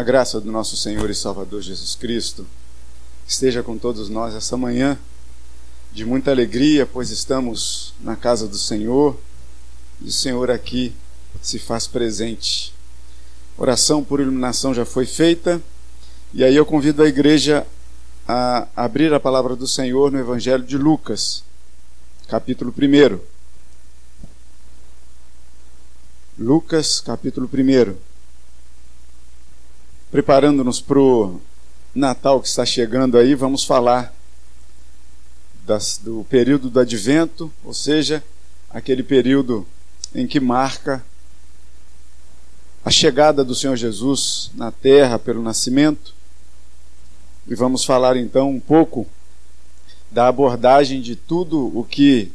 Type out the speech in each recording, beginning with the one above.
A graça do nosso Senhor e Salvador Jesus Cristo esteja com todos nós essa manhã de muita alegria, pois estamos na casa do Senhor e o Senhor aqui se faz presente. Oração por iluminação já foi feita e aí eu convido a igreja a abrir a palavra do Senhor no Evangelho de Lucas, capítulo 1. Lucas, capítulo 1 preparando-nos para o Natal que está chegando aí, vamos falar das, do período do advento, ou seja, aquele período em que marca a chegada do Senhor Jesus na terra pelo nascimento. E vamos falar então um pouco da abordagem de tudo o que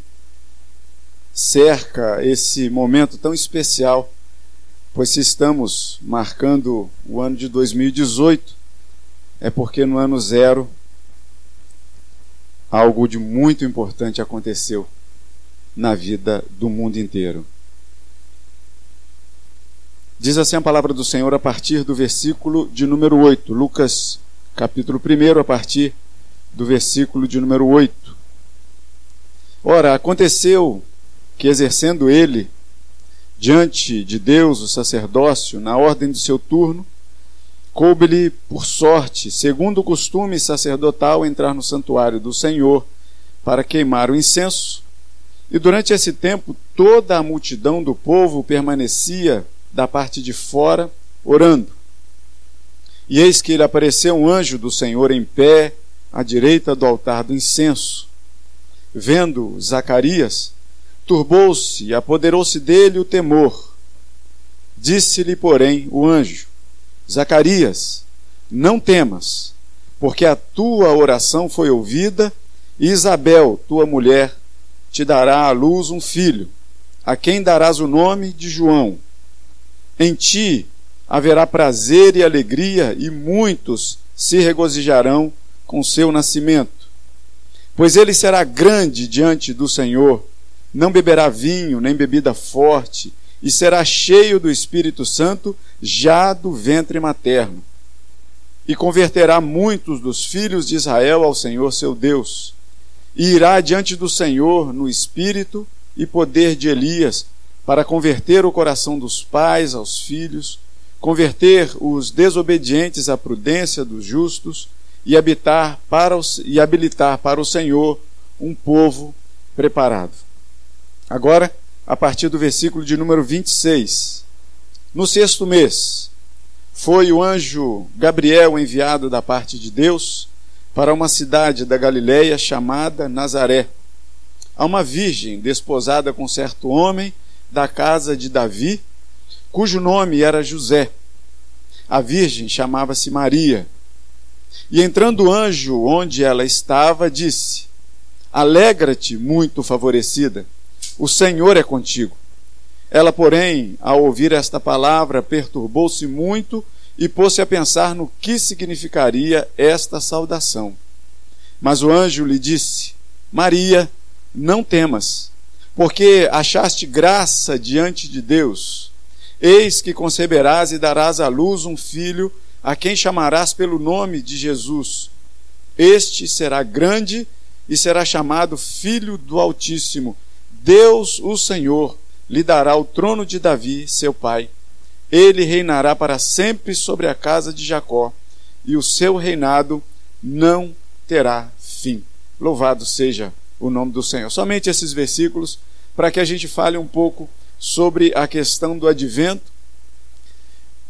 cerca esse momento tão especial pois se estamos marcando o ano de 2018, é porque no ano zero algo de muito importante aconteceu na vida do mundo inteiro. Diz assim a palavra do Senhor a partir do versículo de número 8, Lucas capítulo 1, a partir do versículo de número 8. Ora, aconteceu que exercendo ele diante de Deus o sacerdócio na ordem do seu turno, coube-lhe por sorte, segundo o costume sacerdotal, entrar no santuário do Senhor para queimar o incenso. E durante esse tempo toda a multidão do povo permanecia da parte de fora, orando. E eis que lhe apareceu um anjo do Senhor em pé, à direita do altar do incenso. Vendo Zacarias, Turbou-se e apoderou-se dele o temor. Disse-lhe, porém, o anjo: Zacarias, não temas, porque a tua oração foi ouvida, e Isabel, tua mulher, te dará à luz um filho, a quem darás o nome de João. Em ti haverá prazer e alegria, e muitos se regozijarão com seu nascimento. Pois ele será grande diante do Senhor não beberá vinho nem bebida forte, e será cheio do Espírito Santo já do ventre materno. E converterá muitos dos filhos de Israel ao Senhor seu Deus, e irá diante do Senhor no espírito e poder de Elias, para converter o coração dos pais aos filhos, converter os desobedientes à prudência dos justos e habitar para e habilitar para o Senhor um povo preparado. Agora, a partir do versículo de número 26. No sexto mês, foi o anjo Gabriel enviado da parte de Deus para uma cidade da Galiléia chamada Nazaré, a uma virgem desposada com certo homem da casa de Davi, cujo nome era José. A virgem chamava-se Maria. E entrando o anjo onde ela estava, disse: Alegra-te, muito favorecida o Senhor é contigo. Ela, porém, ao ouvir esta palavra, perturbou-se muito e pôs-se a pensar no que significaria esta saudação. Mas o anjo lhe disse: Maria, não temas, porque achaste graça diante de Deus. Eis que conceberás e darás à luz um filho, a quem chamarás pelo nome de Jesus. Este será grande e será chamado Filho do Altíssimo Deus, o Senhor, lhe dará o trono de Davi, seu pai. Ele reinará para sempre sobre a casa de Jacó, e o seu reinado não terá fim. Louvado seja o nome do Senhor. Somente esses versículos para que a gente fale um pouco sobre a questão do advento.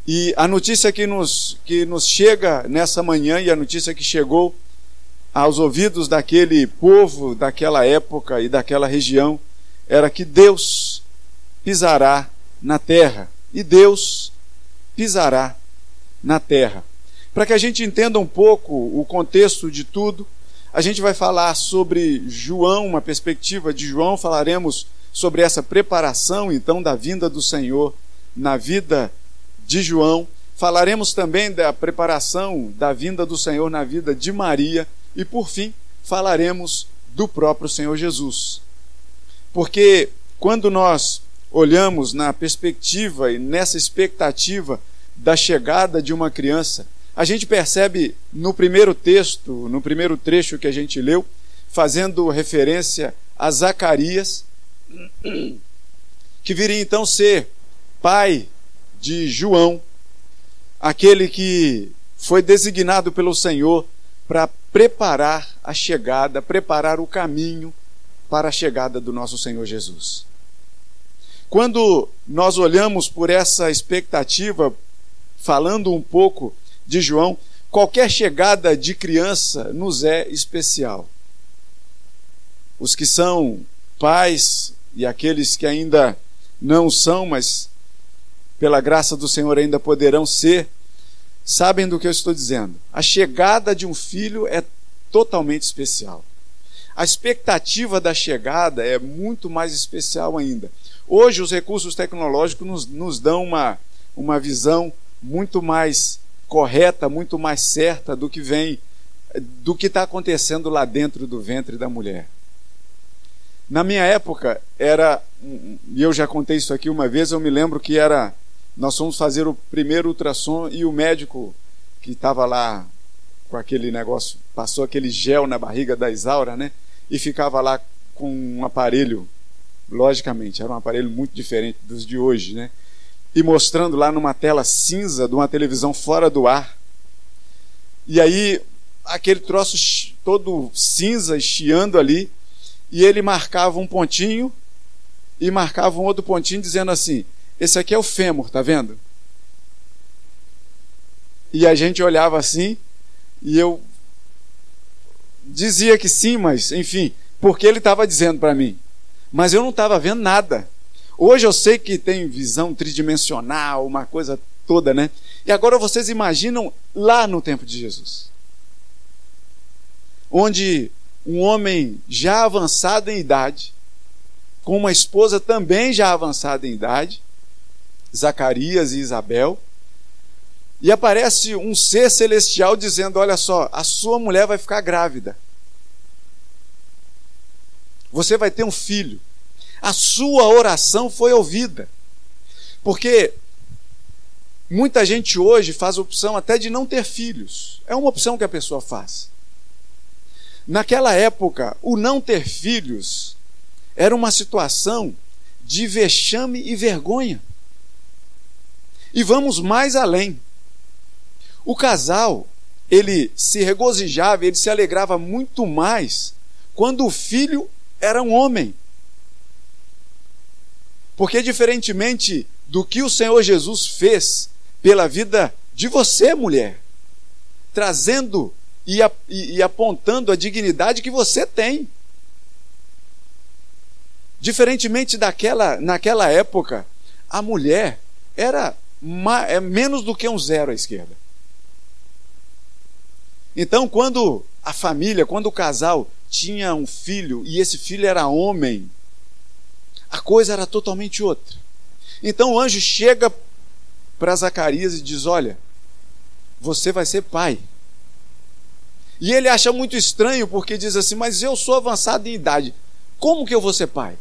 E a notícia que nos, que nos chega nessa manhã e a notícia que chegou aos ouvidos daquele povo, daquela época e daquela região era que Deus pisará na terra e Deus pisará na terra. Para que a gente entenda um pouco o contexto de tudo, a gente vai falar sobre João, uma perspectiva de João, falaremos sobre essa preparação então da vinda do Senhor na vida de João. Falaremos também da preparação da vinda do Senhor na vida de Maria e por fim falaremos do próprio Senhor Jesus. Porque quando nós olhamos na perspectiva e nessa expectativa da chegada de uma criança, a gente percebe no primeiro texto, no primeiro trecho que a gente leu, fazendo referência a Zacarias, que viria então ser pai de João, aquele que foi designado pelo Senhor para preparar a chegada, preparar o caminho para a chegada do nosso Senhor Jesus. Quando nós olhamos por essa expectativa, falando um pouco de João, qualquer chegada de criança nos é especial. Os que são pais e aqueles que ainda não são, mas pela graça do Senhor ainda poderão ser, sabem do que eu estou dizendo. A chegada de um filho é totalmente especial. A expectativa da chegada é muito mais especial ainda. Hoje, os recursos tecnológicos nos, nos dão uma, uma visão muito mais correta, muito mais certa do que vem, do que está acontecendo lá dentro do ventre da mulher. Na minha época, era, e eu já contei isso aqui uma vez, eu me lembro que era, nós fomos fazer o primeiro ultrassom e o médico que estava lá com aquele negócio, passou aquele gel na barriga da Isaura, né? E ficava lá com um aparelho, logicamente, era um aparelho muito diferente dos de hoje, né? E mostrando lá numa tela cinza de uma televisão fora do ar. E aí, aquele troço todo cinza, chiando ali, e ele marcava um pontinho e marcava um outro pontinho dizendo assim: esse aqui é o fêmur, tá vendo? E a gente olhava assim e eu dizia que sim, mas enfim, porque ele estava dizendo para mim. Mas eu não estava vendo nada. Hoje eu sei que tem visão tridimensional, uma coisa toda, né? E agora vocês imaginam lá no tempo de Jesus. Onde um homem já avançado em idade, com uma esposa também já avançada em idade, Zacarias e Isabel, e aparece um ser celestial dizendo: Olha só, a sua mulher vai ficar grávida. Você vai ter um filho. A sua oração foi ouvida. Porque muita gente hoje faz opção até de não ter filhos. É uma opção que a pessoa faz. Naquela época, o não ter filhos era uma situação de vexame e vergonha. E vamos mais além. O casal, ele se regozijava, ele se alegrava muito mais quando o filho era um homem. Porque, diferentemente do que o Senhor Jesus fez pela vida de você, mulher, trazendo e, e, e apontando a dignidade que você tem. Diferentemente daquela, naquela época, a mulher era é menos do que um zero à esquerda. Então, quando a família, quando o casal tinha um filho e esse filho era homem, a coisa era totalmente outra. Então o anjo chega para Zacarias e diz: Olha, você vai ser pai. E ele acha muito estranho porque diz assim: Mas eu sou avançado em idade, como que eu vou ser pai?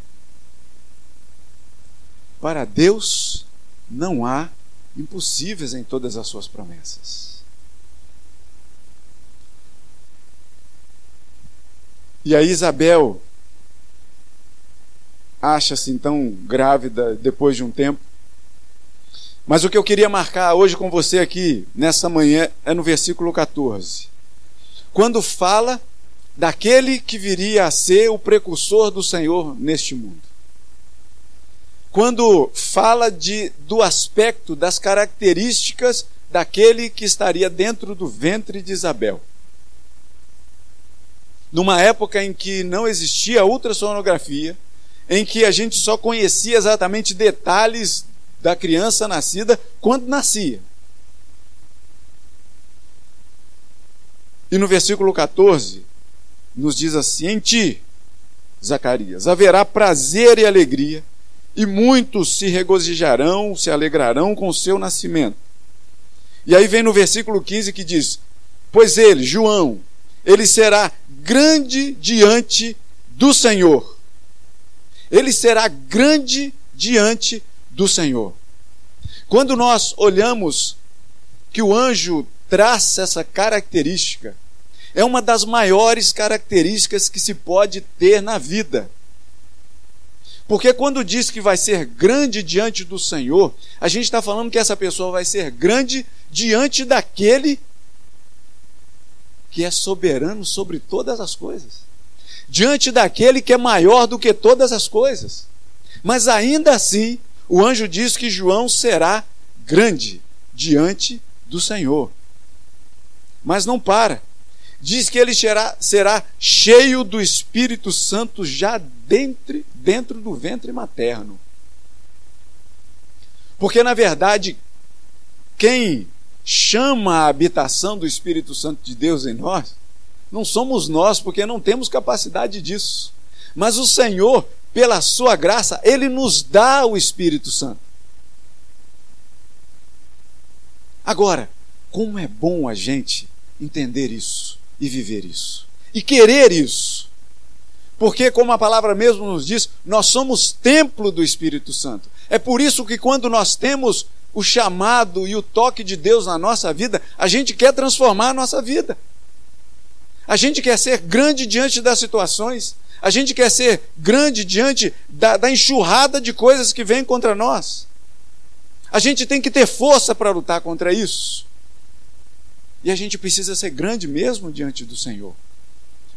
Para Deus não há impossíveis em todas as suas promessas. E aí Isabel acha-se então grávida depois de um tempo. Mas o que eu queria marcar hoje com você aqui, nessa manhã, é no versículo 14 quando fala daquele que viria a ser o precursor do Senhor neste mundo. Quando fala de, do aspecto, das características daquele que estaria dentro do ventre de Isabel. Numa época em que não existia ultrassonografia, em que a gente só conhecia exatamente detalhes da criança nascida quando nascia. E no versículo 14, nos diz assim: Em ti, Zacarias, haverá prazer e alegria, e muitos se regozijarão, se alegrarão com o seu nascimento. E aí vem no versículo 15 que diz: Pois ele, João, ele será grande diante do Senhor. Ele será grande diante do Senhor. Quando nós olhamos que o anjo traça essa característica, é uma das maiores características que se pode ter na vida. Porque quando diz que vai ser grande diante do Senhor, a gente está falando que essa pessoa vai ser grande diante daquele que é soberano sobre todas as coisas. Diante daquele que é maior do que todas as coisas. Mas ainda assim, o anjo diz que João será grande diante do Senhor. Mas não para diz que ele será, será cheio do Espírito Santo já dentro, dentro do ventre materno. Porque, na verdade, quem chama a habitação do Espírito Santo de Deus em nós, não somos nós, porque não temos capacidade disso. Mas o Senhor, pela Sua graça, Ele nos dá o Espírito Santo. Agora, como é bom a gente entender isso e viver isso. E querer isso. Porque, como a palavra mesmo nos diz, nós somos templo do Espírito Santo. É por isso que, quando nós temos o chamado e o toque de Deus na nossa vida, a gente quer transformar a nossa vida. A gente quer ser grande diante das situações. A gente quer ser grande diante da, da enxurrada de coisas que vêm contra nós. A gente tem que ter força para lutar contra isso. E a gente precisa ser grande mesmo diante do Senhor.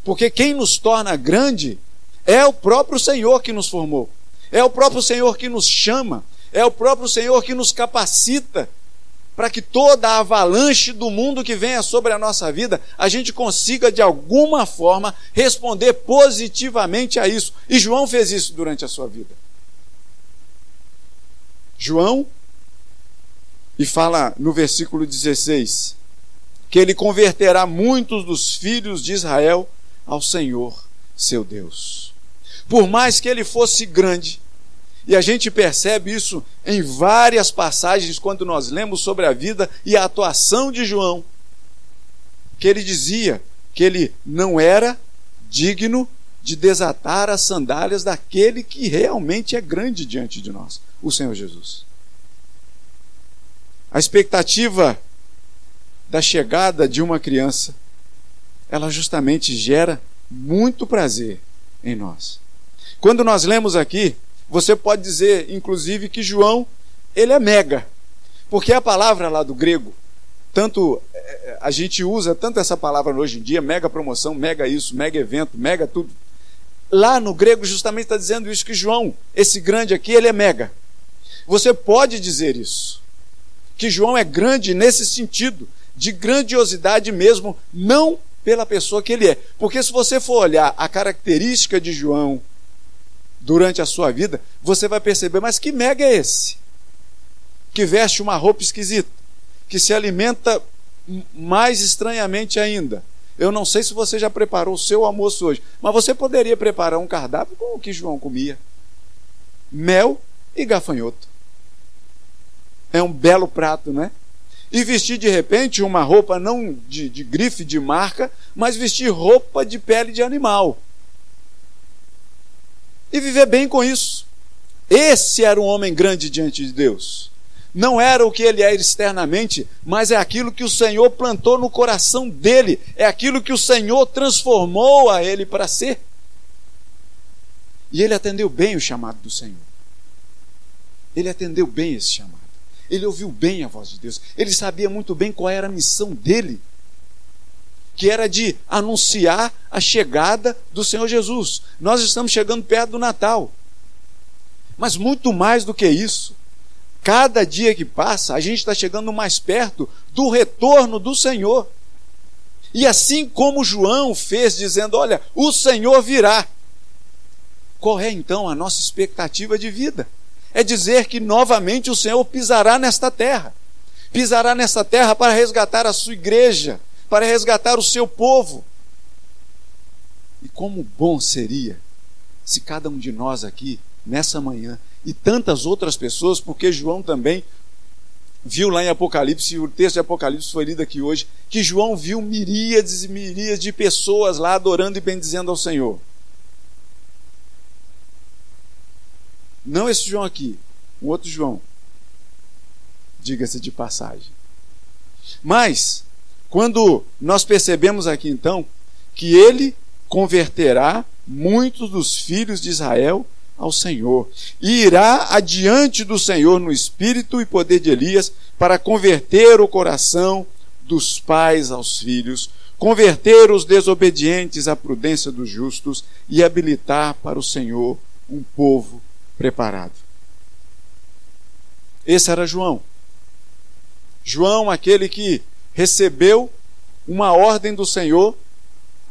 Porque quem nos torna grande é o próprio Senhor que nos formou. É o próprio Senhor que nos chama. É o próprio Senhor que nos capacita para que toda a avalanche do mundo que venha sobre a nossa vida, a gente consiga de alguma forma responder positivamente a isso. E João fez isso durante a sua vida. João, e fala no versículo 16: que ele converterá muitos dos filhos de Israel ao Senhor, seu Deus. Por mais que ele fosse grande, e a gente percebe isso em várias passagens quando nós lemos sobre a vida e a atuação de João, que ele dizia que ele não era digno de desatar as sandálias daquele que realmente é grande diante de nós, o Senhor Jesus. A expectativa da chegada de uma criança, ela justamente gera muito prazer em nós. Quando nós lemos aqui, você pode dizer, inclusive, que João, ele é mega. Porque a palavra lá do grego, tanto eh, a gente usa tanto essa palavra hoje em dia, mega promoção, mega isso, mega evento, mega tudo. Lá no grego justamente está dizendo isso que João, esse grande aqui, ele é mega. Você pode dizer isso. Que João é grande nesse sentido, de grandiosidade mesmo, não pela pessoa que ele é. Porque se você for olhar a característica de João durante a sua vida, você vai perceber, mas que mega é esse? Que veste uma roupa esquisita, que se alimenta mais estranhamente ainda. Eu não sei se você já preparou o seu almoço hoje, mas você poderia preparar um cardápio com o que João comia: mel e gafanhoto. É um belo prato, né? e vestir de repente uma roupa não de, de grife de marca, mas vestir roupa de pele de animal. E viver bem com isso. Esse era um homem grande diante de Deus. Não era o que ele era externamente, mas é aquilo que o Senhor plantou no coração dele, é aquilo que o Senhor transformou a ele para ser. E ele atendeu bem o chamado do Senhor. Ele atendeu bem esse chamado. Ele ouviu bem a voz de Deus. Ele sabia muito bem qual era a missão dele, que era de anunciar a chegada do Senhor Jesus. Nós estamos chegando perto do Natal. Mas muito mais do que isso, cada dia que passa, a gente está chegando mais perto do retorno do Senhor. E assim como João fez, dizendo: Olha, o Senhor virá. Qual é então a nossa expectativa de vida? é dizer que novamente o Senhor pisará nesta terra. Pisará nesta terra para resgatar a sua igreja, para resgatar o seu povo. E como bom seria se cada um de nós aqui, nessa manhã, e tantas outras pessoas, porque João também viu lá em Apocalipse, o texto de Apocalipse foi lido aqui hoje, que João viu miríades e miríades de pessoas lá adorando e bendizendo ao Senhor. Não esse João aqui, um outro João. Diga-se de passagem. Mas, quando nós percebemos aqui então que ele converterá muitos dos filhos de Israel ao Senhor, e irá adiante do Senhor no espírito e poder de Elias para converter o coração dos pais aos filhos, converter os desobedientes à prudência dos justos e habilitar para o Senhor um povo preparado. Esse era João. João, aquele que recebeu uma ordem do Senhor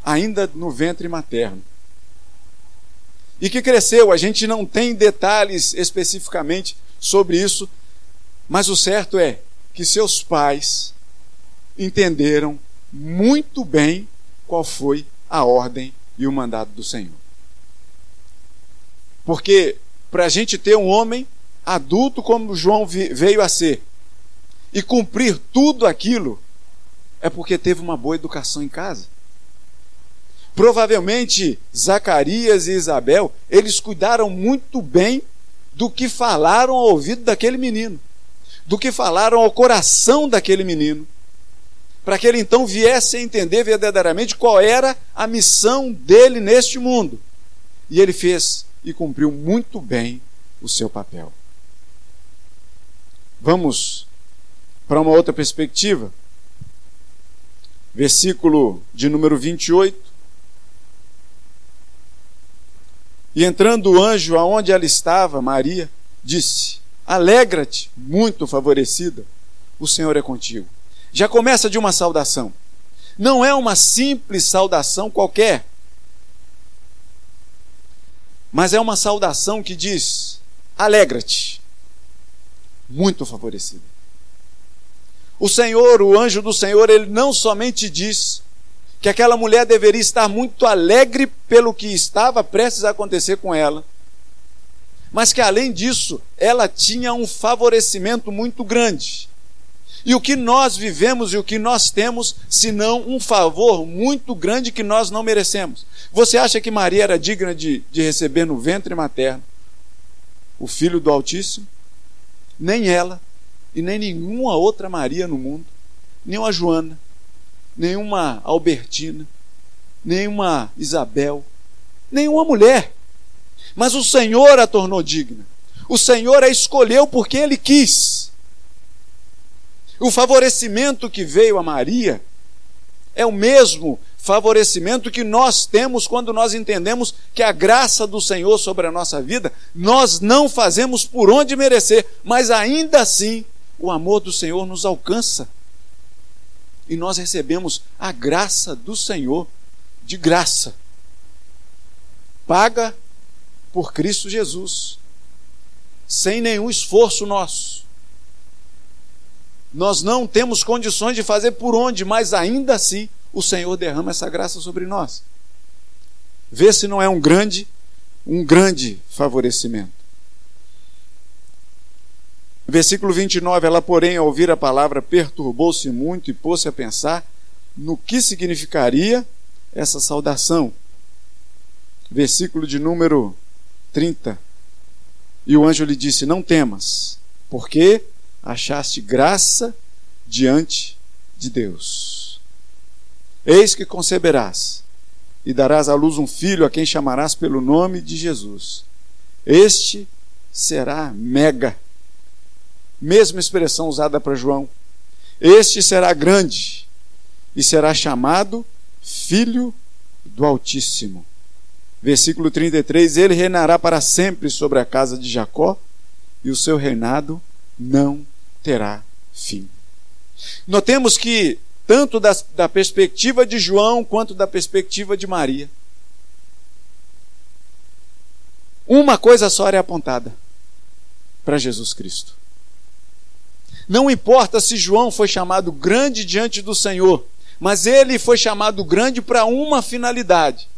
ainda no ventre materno. E que cresceu, a gente não tem detalhes especificamente sobre isso, mas o certo é que seus pais entenderam muito bem qual foi a ordem e o mandado do Senhor. Porque para a gente ter um homem adulto como João veio a ser e cumprir tudo aquilo, é porque teve uma boa educação em casa. Provavelmente Zacarias e Isabel, eles cuidaram muito bem do que falaram ao ouvido daquele menino, do que falaram ao coração daquele menino para que ele então viesse a entender verdadeiramente qual era a missão dele neste mundo. E ele fez e cumpriu muito bem o seu papel. Vamos para uma outra perspectiva. Versículo de número 28. E entrando o anjo aonde ela estava, Maria, disse: Alegra-te, muito favorecida, o Senhor é contigo já começa de uma saudação. Não é uma simples saudação qualquer, mas é uma saudação que diz: alegra-te, muito favorecida. O Senhor, o anjo do Senhor, ele não somente diz que aquela mulher deveria estar muito alegre pelo que estava prestes a acontecer com ela, mas que além disso, ela tinha um favorecimento muito grande. E o que nós vivemos e o que nós temos, senão um favor muito grande que nós não merecemos. Você acha que Maria era digna de, de receber no ventre materno o Filho do Altíssimo? Nem ela, e nem nenhuma outra Maria no mundo, nenhuma Joana, nenhuma Albertina, nenhuma Isabel, nenhuma mulher. Mas o Senhor a tornou digna. O Senhor a escolheu porque Ele quis. O favorecimento que veio a Maria é o mesmo favorecimento que nós temos quando nós entendemos que a graça do Senhor sobre a nossa vida, nós não fazemos por onde merecer, mas ainda assim o amor do Senhor nos alcança. E nós recebemos a graça do Senhor de graça, paga por Cristo Jesus, sem nenhum esforço nosso nós não temos condições de fazer por onde, mas ainda assim o Senhor derrama essa graça sobre nós. Vê se não é um grande, um grande favorecimento. Versículo 29, ela, porém, ao ouvir a palavra, perturbou-se muito e pôs-se a pensar no que significaria essa saudação. Versículo de número 30. E o anjo lhe disse: Não temas, porque achaste graça diante de Deus. Eis que conceberás e darás à luz um filho a quem chamarás pelo nome de Jesus. Este será mega. Mesma expressão usada para João. Este será grande e será chamado Filho do Altíssimo. Versículo 33: Ele reinará para sempre sobre a casa de Jacó, e o seu reinado não terá fim. Notemos que, tanto da, da perspectiva de João quanto da perspectiva de Maria, uma coisa só é apontada para Jesus Cristo. Não importa se João foi chamado grande diante do Senhor, mas ele foi chamado grande para uma finalidade: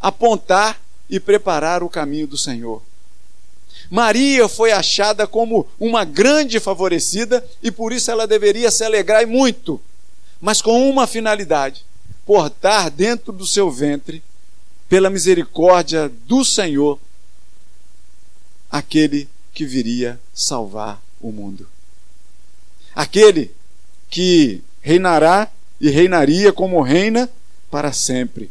apontar e preparar o caminho do Senhor. Maria foi achada como uma grande favorecida e por isso ela deveria se alegrar e muito, mas com uma finalidade: portar dentro do seu ventre, pela misericórdia do Senhor, aquele que viria salvar o mundo. Aquele que reinará e reinaria como reina para sempre.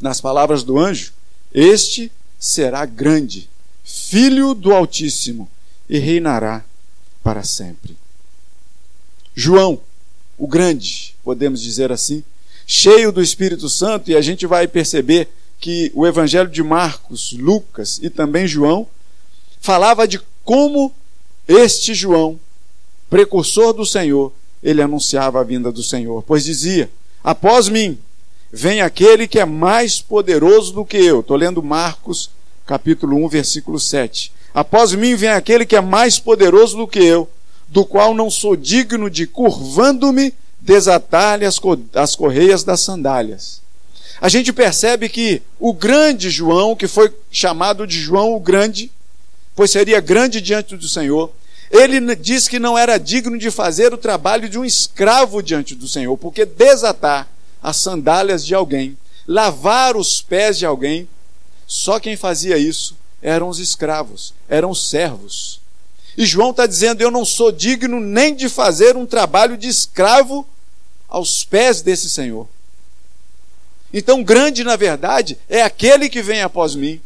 Nas palavras do anjo, este será grande, filho do Altíssimo, e reinará para sempre. João, o grande, podemos dizer assim, cheio do Espírito Santo, e a gente vai perceber que o Evangelho de Marcos, Lucas e também João falava de como este João, precursor do Senhor, ele anunciava a vinda do Senhor, pois dizia: Após mim vem aquele que é mais poderoso do que eu. Estou lendo Marcos, capítulo 1, versículo 7. Após mim vem aquele que é mais poderoso do que eu, do qual não sou digno de, curvando-me, desatar-lhe as, as correias das sandálias. A gente percebe que o grande João, que foi chamado de João o Grande, pois seria grande diante do Senhor, ele diz que não era digno de fazer o trabalho de um escravo diante do Senhor, porque desatar as sandálias de alguém, lavar os pés de alguém, só quem fazia isso eram os escravos, eram os servos. E João está dizendo: Eu não sou digno nem de fazer um trabalho de escravo aos pés desse Senhor. Então, grande, na verdade, é aquele que vem após mim.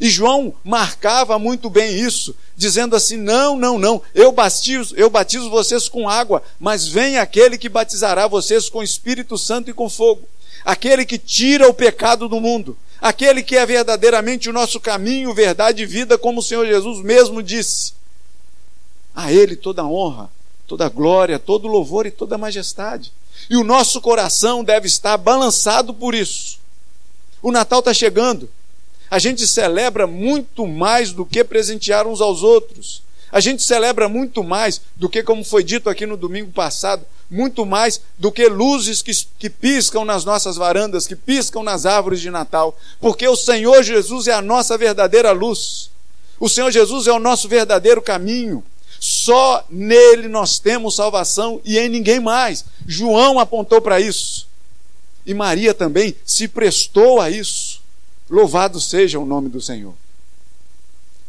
E João marcava muito bem isso, dizendo assim: não, não, não, eu batizo, eu batizo vocês com água, mas vem aquele que batizará vocês com Espírito Santo e com fogo. Aquele que tira o pecado do mundo, aquele que é verdadeiramente o nosso caminho, verdade e vida, como o Senhor Jesus mesmo disse. A Ele toda honra, toda glória, todo louvor e toda majestade. E o nosso coração deve estar balançado por isso. O Natal está chegando. A gente celebra muito mais do que presentear uns aos outros. A gente celebra muito mais do que, como foi dito aqui no domingo passado, muito mais do que luzes que, que piscam nas nossas varandas, que piscam nas árvores de Natal, porque o Senhor Jesus é a nossa verdadeira luz. O Senhor Jesus é o nosso verdadeiro caminho. Só nele nós temos salvação e em ninguém mais. João apontou para isso. E Maria também se prestou a isso. Louvado seja o nome do Senhor.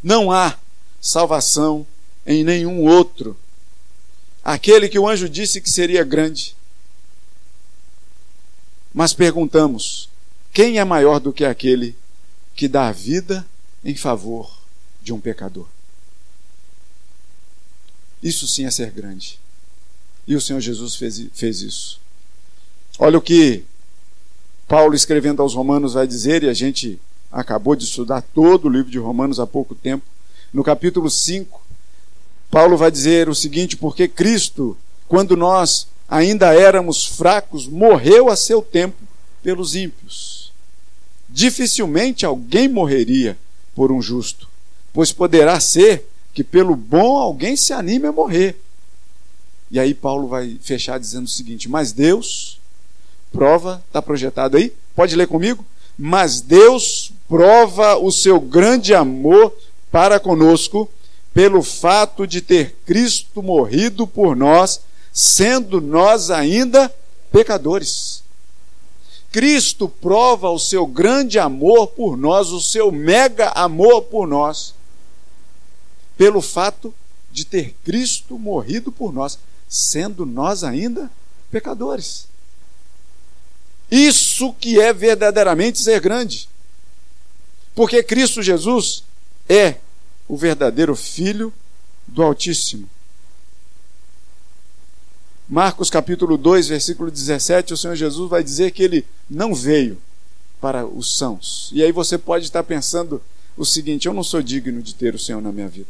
Não há salvação em nenhum outro. Aquele que o anjo disse que seria grande. Mas perguntamos: quem é maior do que aquele que dá a vida em favor de um pecador? Isso sim é ser grande. E o Senhor Jesus fez, fez isso. Olha o que Paulo, escrevendo aos Romanos, vai dizer, e a gente acabou de estudar todo o livro de Romanos há pouco tempo. No capítulo 5, Paulo vai dizer o seguinte: porque Cristo, quando nós ainda éramos fracos, morreu a seu tempo pelos ímpios. Dificilmente alguém morreria por um justo, pois poderá ser que pelo bom alguém se anime a morrer. E aí Paulo vai fechar dizendo o seguinte: Mas Deus prova, está projetado aí? Pode ler comigo? Mas Deus prova o seu grande amor para conosco pelo fato de ter Cristo morrido por nós, sendo nós ainda pecadores. Cristo prova o seu grande amor por nós, o seu mega amor por nós, pelo fato de ter Cristo morrido por nós, sendo nós ainda pecadores. Isso que é verdadeiramente ser grande. Porque Cristo Jesus é o verdadeiro Filho do Altíssimo. Marcos capítulo 2, versículo 17, o Senhor Jesus vai dizer que ele não veio para os sãos. E aí você pode estar pensando o seguinte: eu não sou digno de ter o Senhor na minha vida.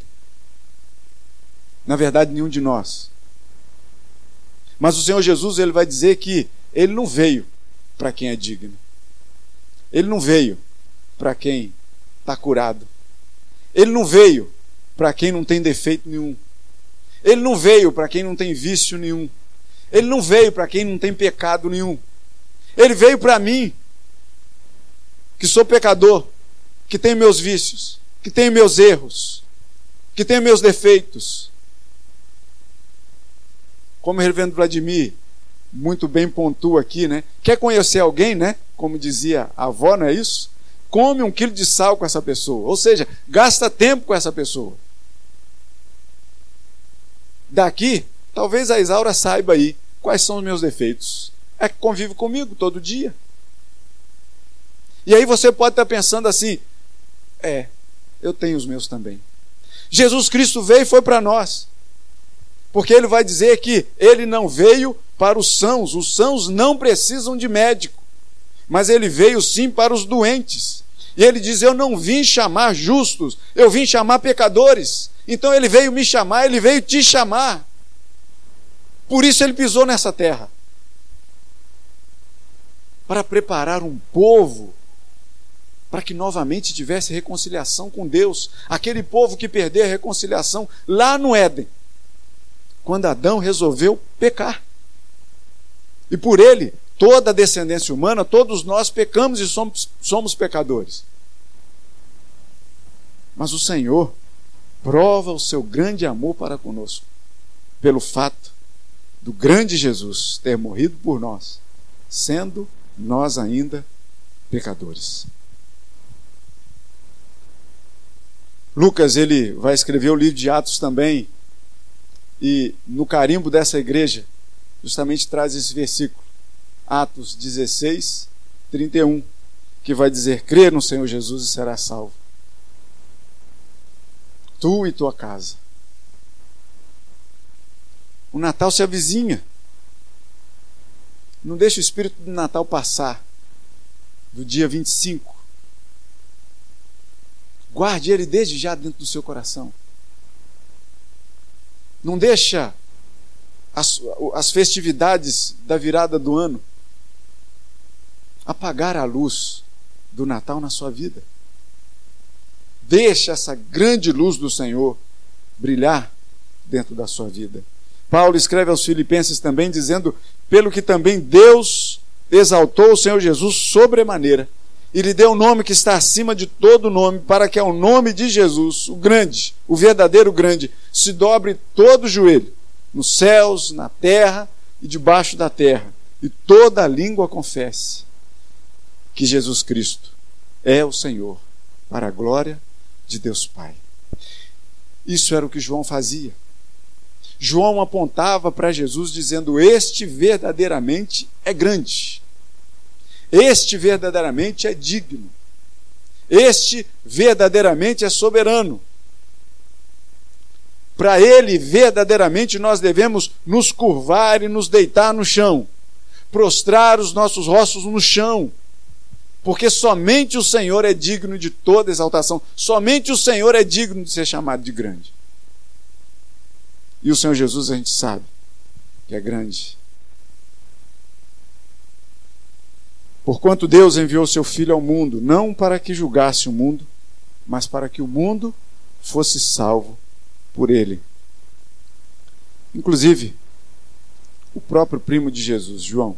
Na verdade, nenhum de nós. Mas o Senhor Jesus ele vai dizer que ele não veio para quem é digno. Ele não veio para quem está curado. Ele não veio para quem não tem defeito nenhum. Ele não veio para quem não tem vício nenhum. Ele não veio para quem não tem pecado nenhum. Ele veio para mim, que sou pecador, que tenho meus vícios, que tenho meus erros, que tenho meus defeitos. Como o reverendo Vladimir muito bem pontua aqui, né? Quer conhecer alguém, né? Como dizia a avó, não é isso? Come um quilo de sal com essa pessoa. Ou seja, gasta tempo com essa pessoa. Daqui, talvez a Isaura saiba aí quais são os meus defeitos. É que convive comigo todo dia. E aí você pode estar pensando assim: é, eu tenho os meus também. Jesus Cristo veio e foi para nós. Porque ele vai dizer que ele não veio para os sãos, os sãos não precisam de médico, mas ele veio sim para os doentes. E ele diz: Eu não vim chamar justos, eu vim chamar pecadores. Então ele veio me chamar, ele veio te chamar. Por isso ele pisou nessa terra para preparar um povo para que novamente tivesse reconciliação com Deus, aquele povo que perdeu a reconciliação lá no Éden, quando Adão resolveu pecar. E por ele, toda a descendência humana, todos nós pecamos e somos, somos pecadores. Mas o Senhor prova o seu grande amor para conosco, pelo fato do grande Jesus ter morrido por nós, sendo nós ainda pecadores. Lucas ele vai escrever o livro de Atos também e no carimbo dessa igreja justamente traz esse versículo, Atos 16, 31, que vai dizer: crê no Senhor Jesus e será salvo. Tu e tua casa. O Natal se avizinha. Não deixe o espírito do Natal passar do dia 25 Guarde ele desde já dentro do seu coração. Não deixa as, as festividades da virada do ano apagar a luz do Natal na sua vida. Deixa essa grande luz do Senhor brilhar dentro da sua vida. Paulo escreve aos Filipenses também dizendo: pelo que também Deus exaltou o Senhor Jesus sobremaneira e lhe deu um nome que está acima de todo nome, para que ao nome de Jesus, o grande, o verdadeiro grande, se dobre todo o joelho, nos céus, na terra e debaixo da terra, e toda língua confesse que Jesus Cristo é o Senhor, para a glória de Deus Pai. Isso era o que João fazia. João apontava para Jesus dizendo: Este verdadeiramente é grande. Este verdadeiramente é digno. Este verdadeiramente é soberano. Para ele, verdadeiramente, nós devemos nos curvar e nos deitar no chão, prostrar os nossos rostos no chão, porque somente o Senhor é digno de toda exaltação, somente o Senhor é digno de ser chamado de grande. E o Senhor Jesus, a gente sabe que é grande Porquanto Deus enviou seu Filho ao mundo, não para que julgasse o mundo, mas para que o mundo fosse salvo por ele. Inclusive, o próprio primo de Jesus, João.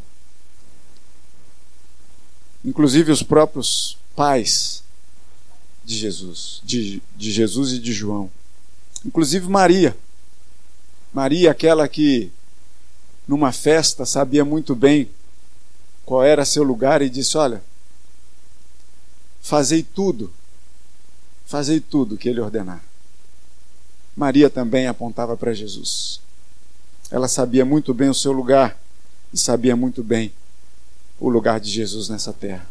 Inclusive os próprios pais de Jesus, de, de Jesus e de João. Inclusive Maria. Maria, aquela que numa festa sabia muito bem qual era seu lugar e disse: Olha, fazei tudo, fazei tudo que ele ordenar. Maria também apontava para Jesus. Ela sabia muito bem o seu lugar e sabia muito bem o lugar de Jesus nessa terra.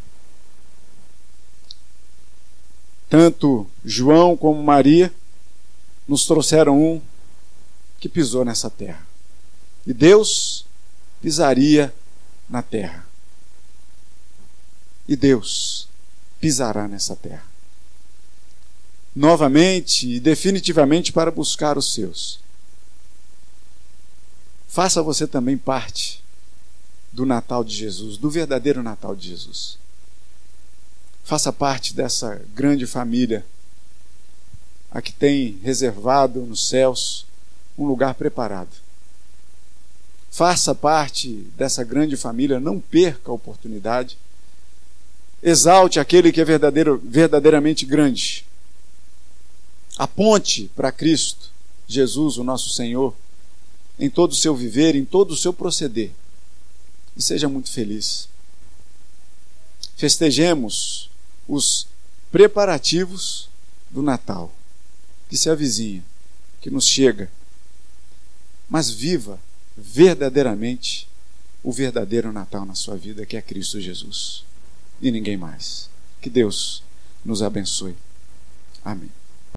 Tanto João como Maria nos trouxeram um que pisou nessa terra. E Deus pisaria na terra e Deus pisará nessa terra. Novamente e definitivamente para buscar os seus. Faça você também parte do Natal de Jesus, do verdadeiro Natal de Jesus. Faça parte dessa grande família a que tem reservado nos céus um lugar preparado. Faça parte dessa grande família, não perca a oportunidade Exalte aquele que é verdadeiro, verdadeiramente grande. Aponte para Cristo, Jesus, o nosso Senhor, em todo o seu viver, em todo o seu proceder. E seja muito feliz. Festejemos os preparativos do Natal, que se avizinha, que nos chega. Mas viva verdadeiramente o verdadeiro Natal na sua vida, que é Cristo Jesus. E ninguém mais. Que Deus nos abençoe. Amém.